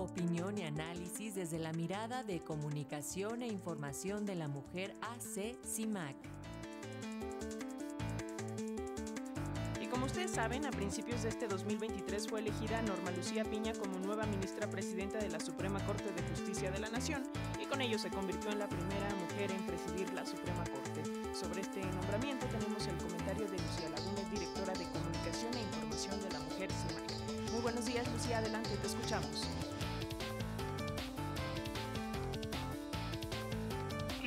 Opinión y análisis desde la mirada de comunicación e información de la mujer AC CIMAC. Y como ustedes saben, a principios de este 2023 fue elegida Norma Lucía Piña como nueva ministra presidenta de la Suprema Corte de Justicia de la Nación y con ello se convirtió en la primera mujer en presidir la Suprema Corte. Sobre este nombramiento tenemos el comentario de Lucía Laguna, directora de Comunicación e Información de la Mujer CIMAC. Muy buenos días, Lucía, adelante, te escuchamos.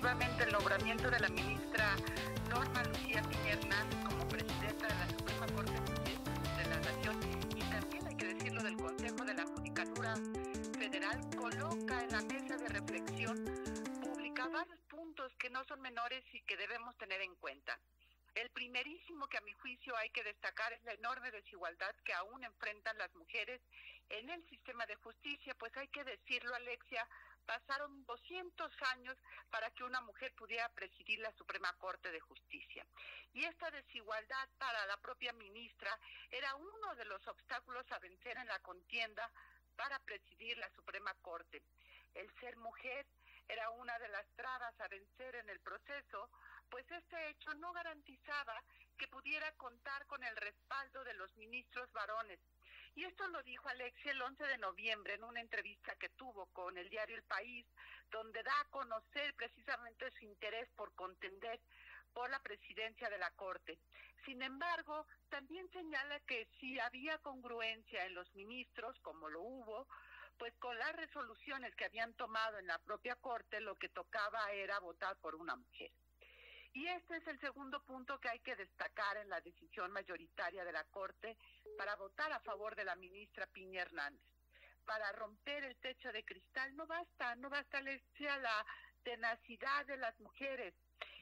Efectivamente, el nombramiento de la ministra Norma Lucía Piña como presidenta de la Suprema Corte de la Nación y también hay que decirlo del Consejo de la Judicatura Federal coloca en la mesa de reflexión pública varios puntos que no son menores y que debemos tener en cuenta. El primerísimo que a mi juicio hay que destacar es la enorme desigualdad que aún enfrentan las mujeres en el sistema de justicia, pues hay que decirlo, Alexia, pasaron 200 años para que una mujer pudiera presidir la Suprema Corte de Justicia. Y esta desigualdad para la propia ministra era uno de los obstáculos a vencer en la contienda para presidir la Suprema Corte. El ser mujer era una de las trabas a vencer en el proceso, pues este hecho no garantizaba que pudiera contar con el respaldo de los ministros varones. Y esto lo dijo Alexia el 11 de noviembre en una entrevista que tuvo con el diario El País, donde da a conocer precisamente su interés por contender por la presidencia de la Corte. Sin embargo, también señala que si había congruencia en los ministros, como lo hubo, pues con las resoluciones que habían tomado en la propia Corte, lo que tocaba era votar por una mujer. Y este es el segundo punto que hay que destacar en la decisión mayoritaria de la Corte para votar a favor de la ministra Piña Hernández. Para romper el techo de cristal no basta, no basta la tenacidad de las mujeres,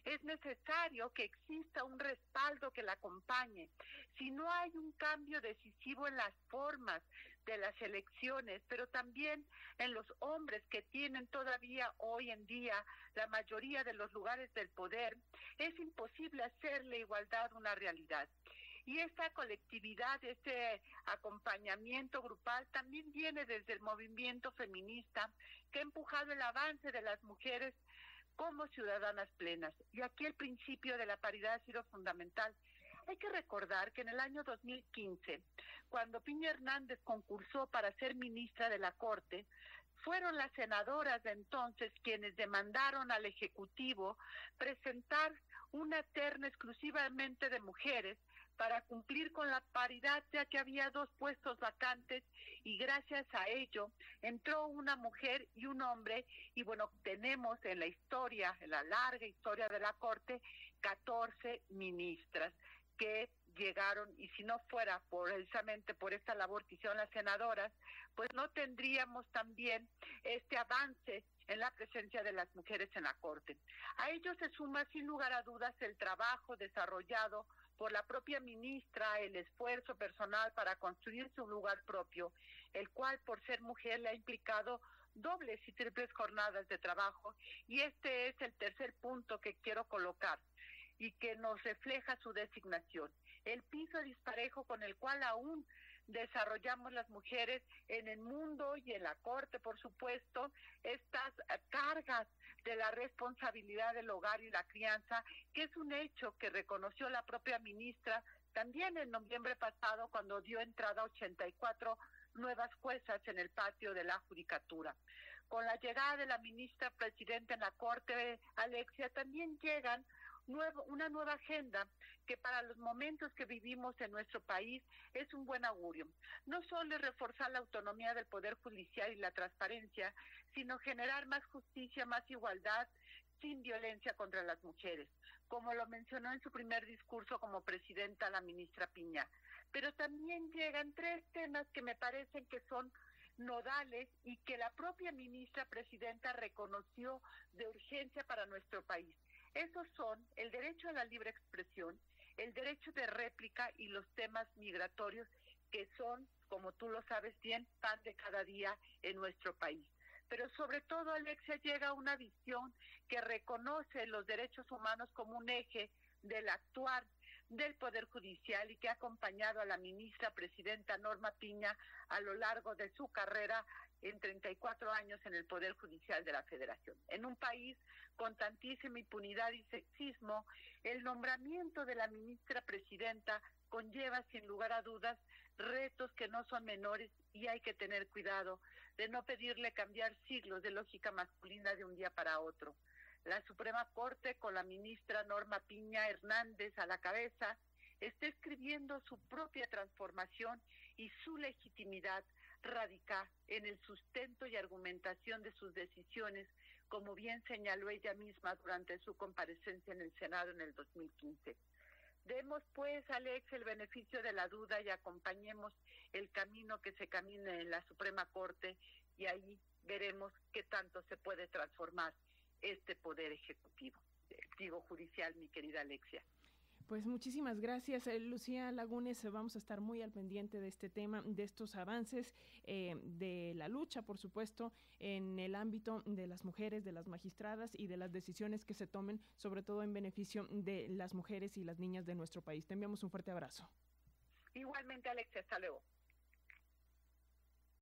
es necesario que exista un respaldo que la acompañe. Si no hay un cambio decisivo en las formas de las elecciones, pero también en los hombres que tienen todavía hoy en día la mayoría de los lugares del poder, es imposible hacer la igualdad una realidad. Y esta colectividad, este acompañamiento grupal también viene desde el movimiento feminista que ha empujado el avance de las mujeres como ciudadanas plenas. Y aquí el principio de la paridad ha sido fundamental. Hay que recordar que en el año 2015, cuando Piña Hernández concursó para ser ministra de la Corte, fueron las senadoras de entonces quienes demandaron al Ejecutivo presentar una terna exclusivamente de mujeres para cumplir con la paridad, ya que había dos puestos vacantes y gracias a ello entró una mujer y un hombre. Y bueno, tenemos en la historia, en la larga historia de la Corte, 14 ministras que llegaron y si no fuera precisamente por esta labor que hicieron las senadoras, pues no tendríamos también este avance en la presencia de las mujeres en la Corte. A ello se suma sin lugar a dudas el trabajo desarrollado por la propia ministra el esfuerzo personal para construirse un lugar propio, el cual por ser mujer le ha implicado dobles y triples jornadas de trabajo y este es el tercer punto que quiero colocar y que nos refleja su designación. El piso disparejo con el cual aún desarrollamos las mujeres en el mundo y en la corte, por supuesto, estas cargas de la responsabilidad del hogar y la crianza, que es un hecho que reconoció la propia ministra también en noviembre pasado cuando dio entrada a 84 nuevas juezas en el patio de la judicatura. Con la llegada de la ministra presidenta en la Corte, Alexia, también llegan una nueva agenda que para los momentos que vivimos en nuestro país es un buen augurio. No solo es reforzar la autonomía del Poder Judicial y la transparencia, sino generar más justicia, más igualdad, sin violencia contra las mujeres, como lo mencionó en su primer discurso como presidenta la ministra Piña. Pero también llegan tres temas que me parecen que son nodales y que la propia ministra presidenta reconoció de urgencia para nuestro país. Esos son el derecho a la libre expresión, el derecho de réplica y los temas migratorios que son, como tú lo sabes bien, pan de cada día en nuestro país. Pero sobre todo, Alexia, llega una visión que reconoce los derechos humanos como un eje del actuar del Poder Judicial y que ha acompañado a la ministra presidenta Norma Piña a lo largo de su carrera en 34 años en el Poder Judicial de la Federación. En un país con tantísima impunidad y sexismo, el nombramiento de la ministra presidenta conlleva sin lugar a dudas retos que no son menores y hay que tener cuidado de no pedirle cambiar siglos de lógica masculina de un día para otro. La Suprema Corte, con la ministra Norma Piña Hernández a la cabeza, está escribiendo su propia transformación y su legitimidad radica en el sustento y argumentación de sus decisiones, como bien señaló ella misma durante su comparecencia en el Senado en el 2015. Demos pues, Alex, el beneficio de la duda y acompañemos el camino que se camina en la Suprema Corte y ahí veremos qué tanto se puede transformar este poder ejecutivo, digo judicial, mi querida Alexia. Pues muchísimas gracias, eh, Lucía Lagunes. Vamos a estar muy al pendiente de este tema, de estos avances, eh, de la lucha, por supuesto, en el ámbito de las mujeres, de las magistradas y de las decisiones que se tomen, sobre todo en beneficio de las mujeres y las niñas de nuestro país. Te enviamos un fuerte abrazo. Igualmente, Alexia, hasta luego.